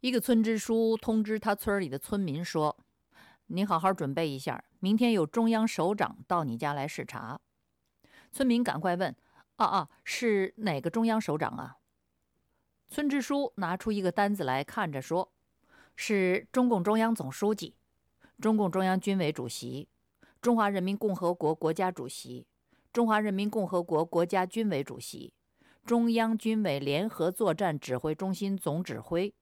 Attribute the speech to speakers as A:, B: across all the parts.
A: 一个村支书通知他村里的村民说：“你好好准备一下，明天有中央首长到你家来视察。”村民赶快问：“啊啊，是哪个中央首长啊？”村支书拿出一个单子来看着说：“是中共中央总书记、中共中央军委主席、中华人民共和国国家主席、中华人民共和国国家军委主席、中央军委联合作战指挥中心总指挥、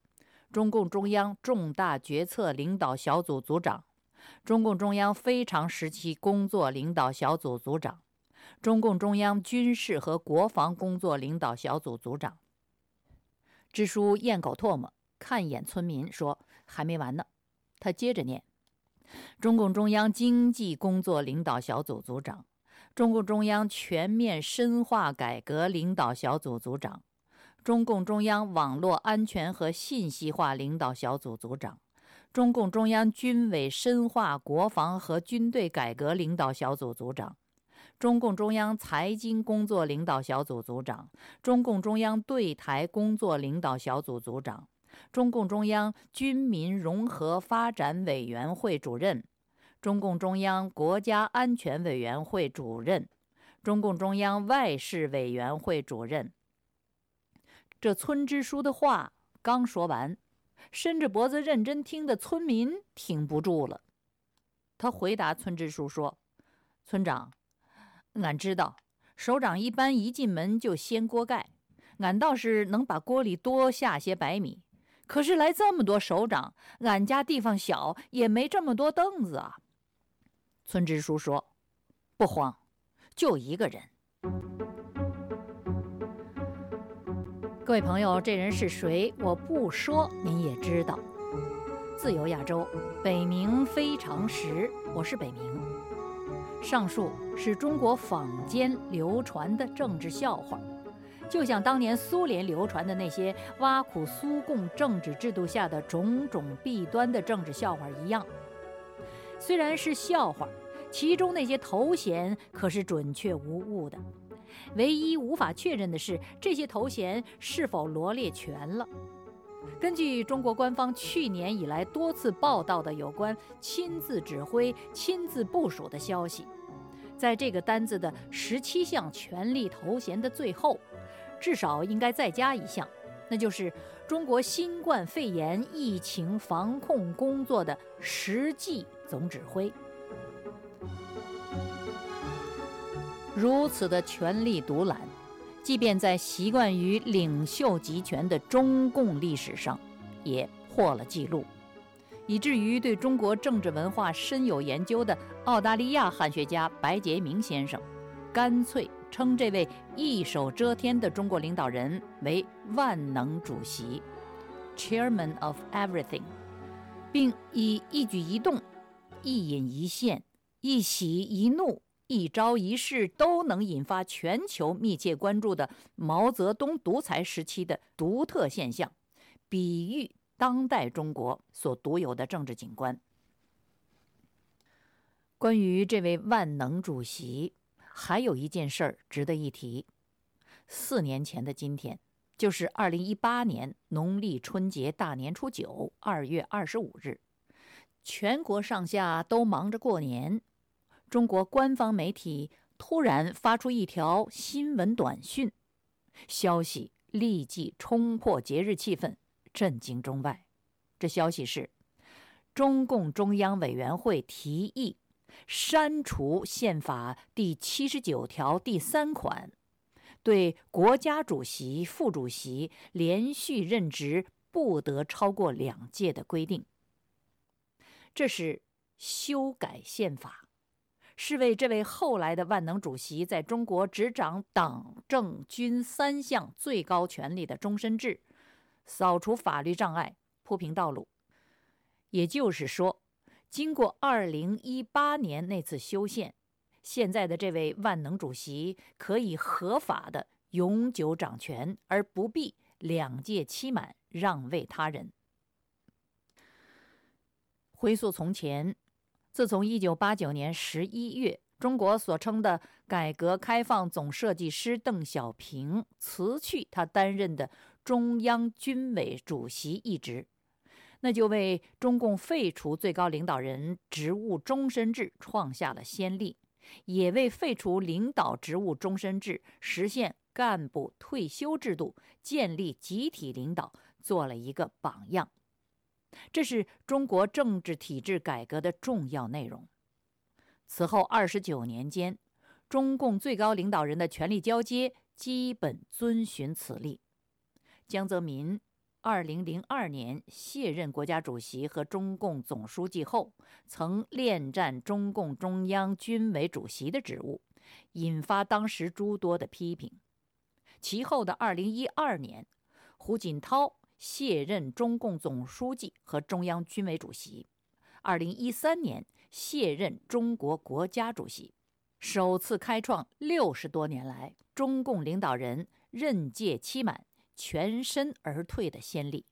A: 中共中央重大决策领导小组组长、中共中央非常时期工作领导小组组长、中共中央军事和国防工作领导小组组长。”支书咽口唾沫，看一眼村民，说：“还没完呢。”他接着念：“中共中央经济工作领导小组组长，中共中央全面深化改革领导小组组长，中共中央网络安全和信息化领导小组组长，中共中央军委深化国防和军队改革领导小组组长。”中共中央财经工作领导小组组长，中共中央对台工作领导小组组长，中共中央军民融合发展委员会主任，中共中央国家安全委员会主任，中共中央外事委员会主任。这村支书的话刚说完，伸着脖子认真听的村民挺不住了。他回答村支书说：“村长。”俺知道，首长一般一进门就掀锅盖，俺倒是能把锅里多下些白米。可是来这么多首长，俺家地方小，也没这么多凳子啊。村支书说：“不慌，就一个人。”各位朋友，这人是谁？我不说，您也知道。自由亚洲，北冥非常时，我是北冥。上述是中国坊间流传的政治笑话，就像当年苏联流传的那些挖苦苏共政治制度下的种种弊端的政治笑话一样。虽然是笑话，其中那些头衔可是准确无误的。唯一无法确认的是，这些头衔是否罗列全了。根据中国官方去年以来多次报道的有关亲自指挥、亲自部署的消息，在这个单子的十七项权力头衔的最后，至少应该再加一项，那就是中国新冠肺炎疫情防控工作的实际总指挥。如此的权力独揽。即便在习惯于领袖集权的中共历史上，也破了记录，以至于对中国政治文化深有研究的澳大利亚汉学家白杰明先生，干脆称这位一手遮天的中国领导人为万能主席 （Chairman of Everything），并以一举一动、一饮一现、一喜一怒。一招一式都能引发全球密切关注的毛泽东独裁时期的独特现象，比喻当代中国所独有的政治景观。关于这位万能主席，还有一件事儿值得一提：四年前的今天，就是二零一八年农历春节大年初九，二月二十五日，全国上下都忙着过年。中国官方媒体突然发出一条新闻短讯，消息立即冲破节日气氛，震惊中外。这消息是：中共中央委员会提议删除宪法第七十九条第三款，对国家主席、副主席连续任职不得超过两届的规定。这是修改宪法。是为这位后来的万能主席在中国执掌党政军三项最高权力的终身制，扫除法律障碍，铺平道路。也就是说，经过二零一八年那次修宪，现在的这位万能主席可以合法的永久掌权，而不必两届期满让位他人。回溯从前。自从1989年11月，中国所称的改革开放总设计师邓小平辞去他担任的中央军委主席一职，那就为中共废除最高领导人职务终身制创下了先例，也为废除领导职务终身制、实现干部退休制度、建立集体领导做了一个榜样。这是中国政治体制改革的重要内容。此后二十九年间，中共最高领导人的权力交接基本遵循此例。江泽民二零零二年卸任国家主席和中共总书记后，曾恋战中共中央军委主席的职务，引发当时诸多的批评。其后的二零一二年，胡锦涛卸任中共总书记和中央军委主席，二零一三年卸任中国国家主席，首次开创六十多年来中共领导人任届期满。全身而退的先例。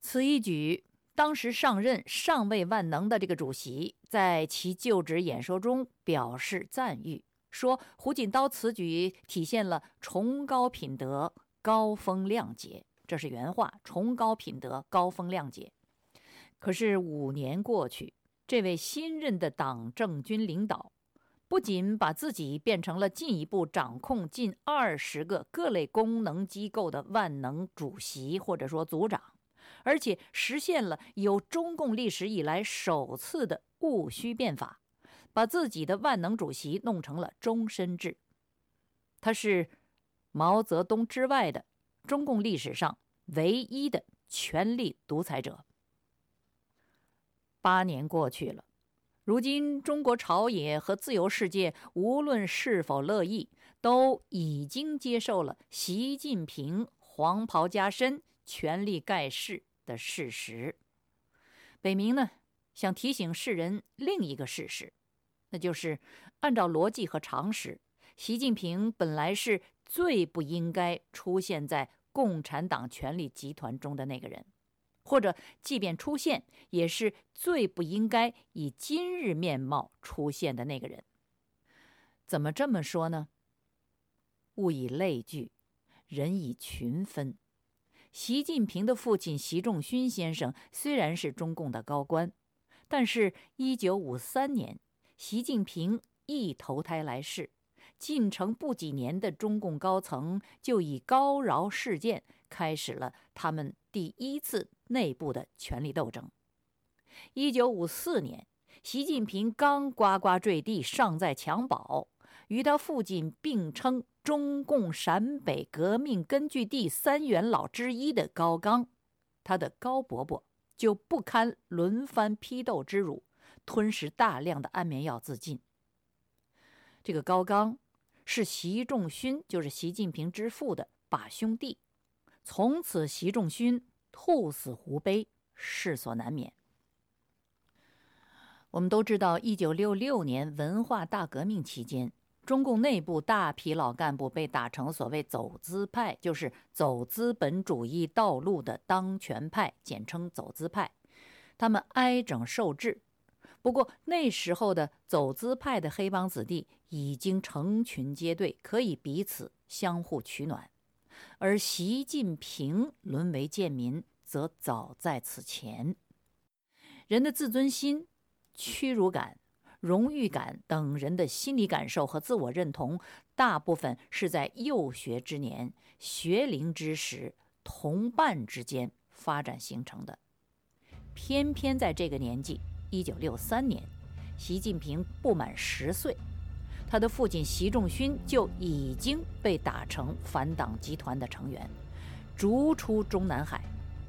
A: 此一举，当时上任尚未万能的这个主席，在其就职演说中表示赞誉，说胡锦涛此举体现了崇高品德、高风亮节。这是原话：崇高品德、高风亮节。可是五年过去，这位新任的党政军领导。不仅把自己变成了进一步掌控近二十个各类功能机构的万能主席或者说组长，而且实现了有中共历史以来首次的戊戌变法，把自己的万能主席弄成了终身制。他是毛泽东之外的中共历史上唯一的权力独裁者。八年过去了。如今，中国朝野和自由世界无论是否乐意，都已经接受了习近平黄袍加身、权力盖世的事实。北明呢，想提醒世人另一个事实，那就是按照逻辑和常识，习近平本来是最不应该出现在共产党权力集团中的那个人。或者，即便出现，也是最不应该以今日面貌出现的那个人。怎么这么说呢？物以类聚，人以群分。习近平的父亲习仲勋先生虽然是中共的高官，但是1953年，习近平一投胎来世，进城不几年的中共高层就以高饶事件开始了他们第一次。内部的权力斗争。一九五四年，习近平刚呱呱坠地，尚在襁褓，与他父亲并称中共陕北革命根据地三元老之一的高岗，他的高伯伯就不堪轮番批斗之辱，吞食大量的安眠药自尽。这个高岗是习仲勋，就是习近平之父的把兄弟，从此习仲勋。兔死狐悲，世所难免。我们都知道，一九六六年文化大革命期间，中共内部大批老干部被打成所谓“走资派”，就是走资本主义道路的当权派，简称“走资派”。他们挨整受治。不过，那时候的走资派的黑帮子弟已经成群结队，可以彼此相互取暖。而习近平沦为贱民，则早在此前。人的自尊心、屈辱感、荣誉感等人的心理感受和自我认同，大部分是在幼学之年、学龄之时同伴之间发展形成的。偏偏在这个年纪，一九六三年，习近平不满十岁。他的父亲习仲勋就已经被打成反党集团的成员，逐出中南海，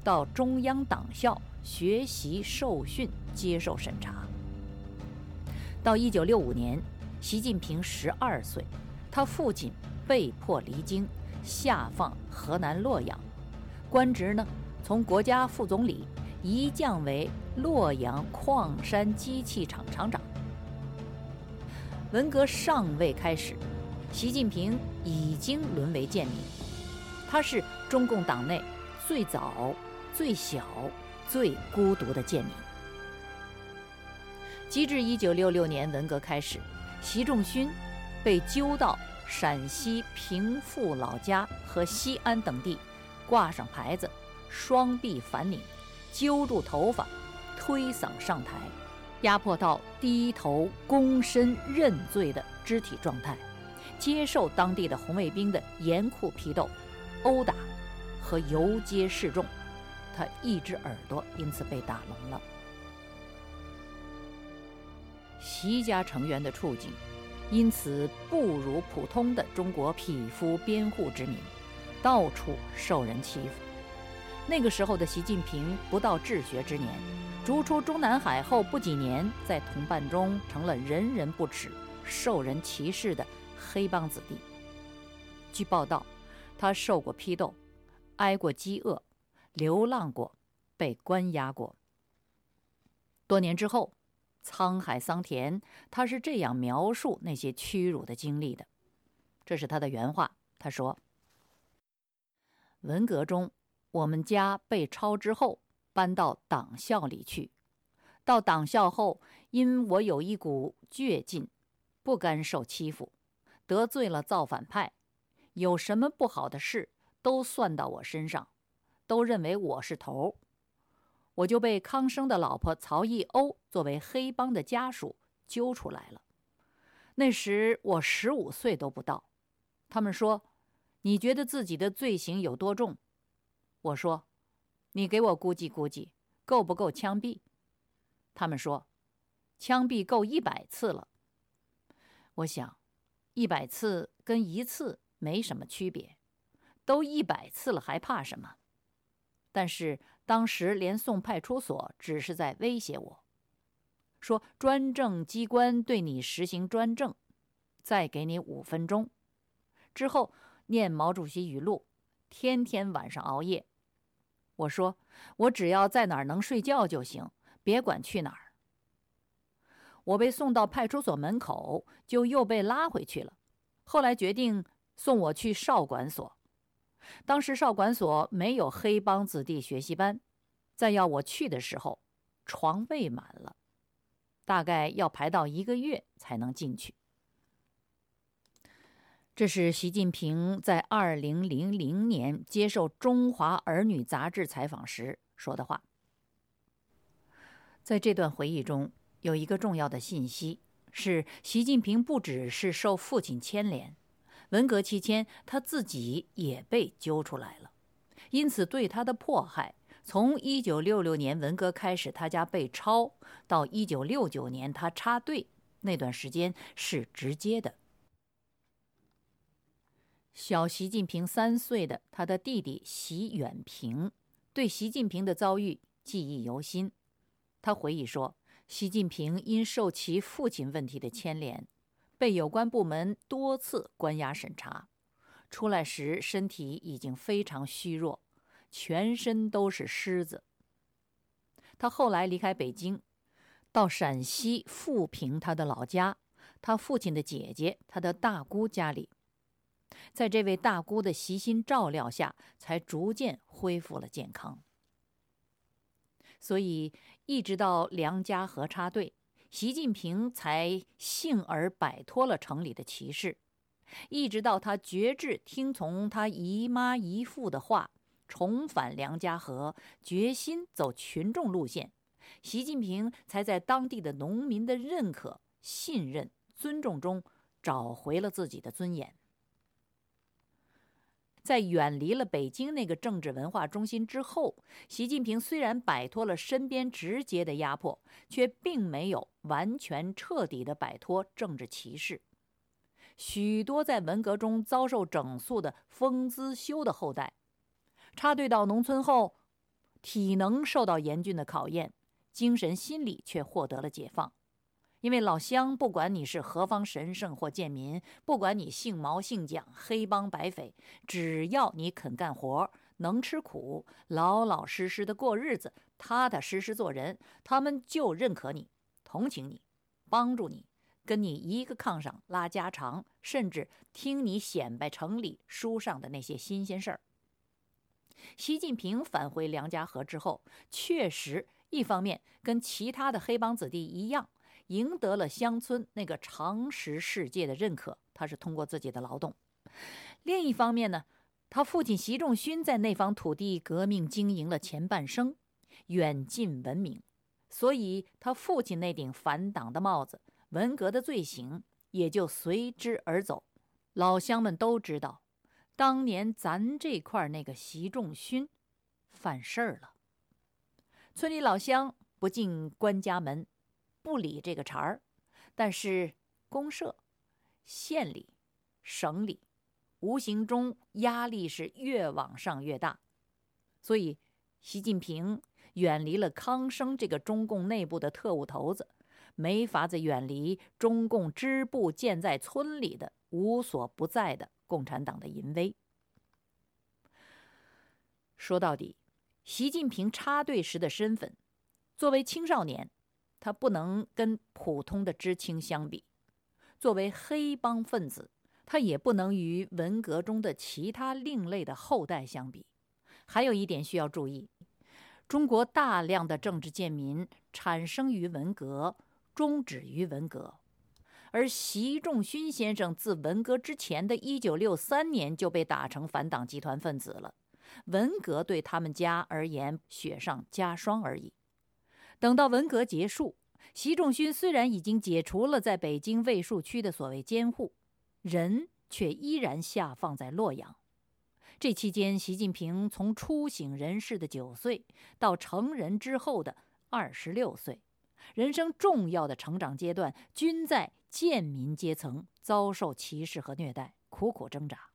A: 到中央党校学习受训、接受审查。到一九六五年，习近平十二岁，他父亲被迫离京，下放河南洛阳，官职呢从国家副总理一降为洛阳矿山机器厂厂长。文革尚未开始，习近平已经沦为贱民。他是中共党内最早、最小、最孤独的贱民。及至一九六六年文革开始，习仲勋被揪到陕西平富老家和西安等地，挂上牌子，双臂反拧，揪住头发，推搡上台，压迫到低头躬身认罪的肢体状态，接受当地的红卫兵的严酷批斗、殴打和游街示众。他一只耳朵因此被打聋了。习家成员的处境，因此不如普通的中国匹夫边户之民，到处受人欺负。那个时候的习近平不到治学之年，逐出中南海后不几年，在同伴中成了人人不齿、受人歧视的黑帮子弟。据报道，他受过批斗，挨过饥饿，流浪过，被关押过。多年之后。沧海桑田，他是这样描述那些屈辱的经历的。这是他的原话。他说：“文革中，我们家被抄之后，搬到党校里去。到党校后，因我有一股倔劲，不甘受欺负，得罪了造反派，有什么不好的事都算到我身上，都认为我是头儿。”我就被康生的老婆曹义欧作为黑帮的家属揪出来了。那时我十五岁都不到。他们说：“你觉得自己的罪行有多重？”我说：“你给我估计估计，够不够枪毙？”他们说：“枪毙够一百次了。”我想，一百次跟一次没什么区别，都一百次了，还怕什么？但是。当时连送派出所只是在威胁我，说专政机关对你实行专政，再给你五分钟。之后念毛主席语录，天天晚上熬夜。我说我只要在哪儿能睡觉就行，别管去哪儿。我被送到派出所门口，就又被拉回去了。后来决定送我去少管所。当时少管所没有黑帮子弟学习班，在要我去的时候，床位满了，大概要排到一个月才能进去。这是习近平在二零零零年接受《中华儿女》杂志采访时说的话。在这段回忆中，有一个重要的信息是：习近平不只是受父亲牵连。文革期间，他自己也被揪出来了，因此对他的迫害，从1966年文革开始，他家被抄，到1969年他插队那段时间是直接的。小习近平三岁的他的弟弟习远平，对习近平的遭遇记忆犹新。他回忆说，习近平因受其父亲问题的牵连。被有关部门多次关押审查，出来时身体已经非常虚弱，全身都是虱子。他后来离开北京，到陕西富平他的老家，他父亲的姐姐，他的大姑家里，在这位大姑的悉心照料下，才逐渐恢复了健康。所以，一直到梁家河插队。习近平才幸而摆脱了城里的歧视，一直到他决志听从他姨妈姨父的话，重返梁家河，决心走群众路线，习近平才在当地的农民的认可、信任、尊重中找回了自己的尊严。在远离了北京那个政治文化中心之后，习近平虽然摆脱了身边直接的压迫，却并没有完全彻底的摆脱政治歧视。许多在文革中遭受整肃的封资修的后代，插队到农村后，体能受到严峻的考验，精神心理却获得了解放。因为老乡，不管你是何方神圣或贱民，不管你姓毛姓蒋、黑帮白匪，只要你肯干活、能吃苦、老老实实的过日子、踏踏实实做人，他们就认可你、同情你、帮助你，跟你一个炕上拉家常，甚至听你显摆城里书上的那些新鲜事儿。习近平返回梁家河之后，确实一方面跟其他的黑帮子弟一样。赢得了乡村那个常识世界的认可，他是通过自己的劳动。另一方面呢，他父亲习仲勋在那方土地革命经营了前半生，远近闻名，所以他父亲那顶反党的帽子、文革的罪行也就随之而走。老乡们都知道，当年咱这块那个习仲勋犯事儿了。村里老乡不进官家门，不理这个茬儿，但是公社、县里、省里，无形中压力是越往上越大。所以，习近平远离了康生这个中共内部的特务头子，没法子远离中共支部建在村里的无所不在的共产党的淫威。说到底。习近平插队时的身份，作为青少年，他不能跟普通的知青相比；作为黑帮分子，他也不能与文革中的其他另类的后代相比。还有一点需要注意：中国大量的政治贱民产生于文革，终止于文革，而习仲勋先生自文革之前的一九六三年就被打成反党集团分子了。文革对他们家而言雪上加霜而已。等到文革结束，习仲勋虽然已经解除了在北京卫戍区的所谓监护，人却依然下放在洛阳。这期间，习近平从初醒人世的九岁到成人之后的二十六岁，人生重要的成长阶段，均在贱民阶层遭受歧视和虐待，苦苦挣扎。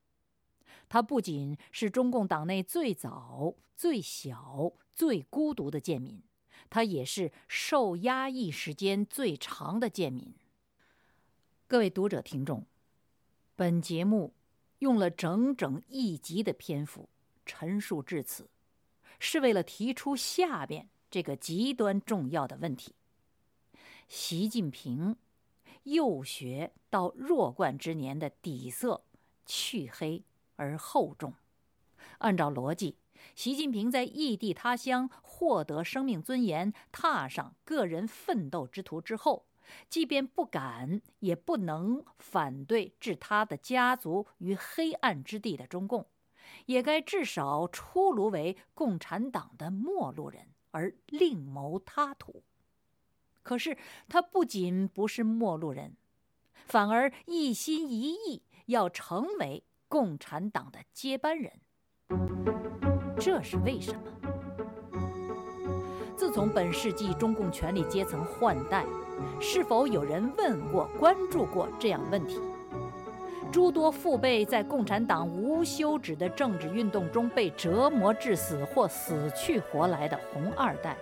A: 他不仅是中共党内最早、最小、最孤独的贱民，他也是受压抑时间最长的贱民。各位读者听众，本节目用了整整一集的篇幅陈述至此，是为了提出下边这个极端重要的问题：习近平幼学到弱冠之年的底色去黑。而厚重。按照逻辑，习近平在异地他乡获得生命尊严、踏上个人奋斗之途之后，即便不敢也不能反对置他的家族于黑暗之地的中共，也该至少出炉为共产党的陌路人而另谋他途。可是他不仅不是陌路人，反而一心一意要成为。共产党的接班人，这是为什么？自从本世纪中共权力阶层换代，是否有人问过、关注过这样问题？诸多父辈在共产党无休止的政治运动中被折磨致死或死去活来的红二代，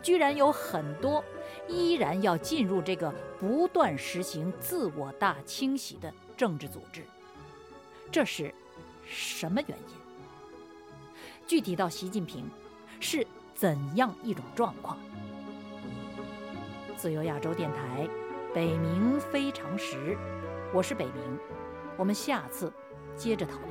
A: 居然有很多依然要进入这个不断实行自我大清洗的政治组织。这是什么原因？具体到习近平，是怎样一种状况？自由亚洲电台，北冥非常时，我是北冥，我们下次接着讨论。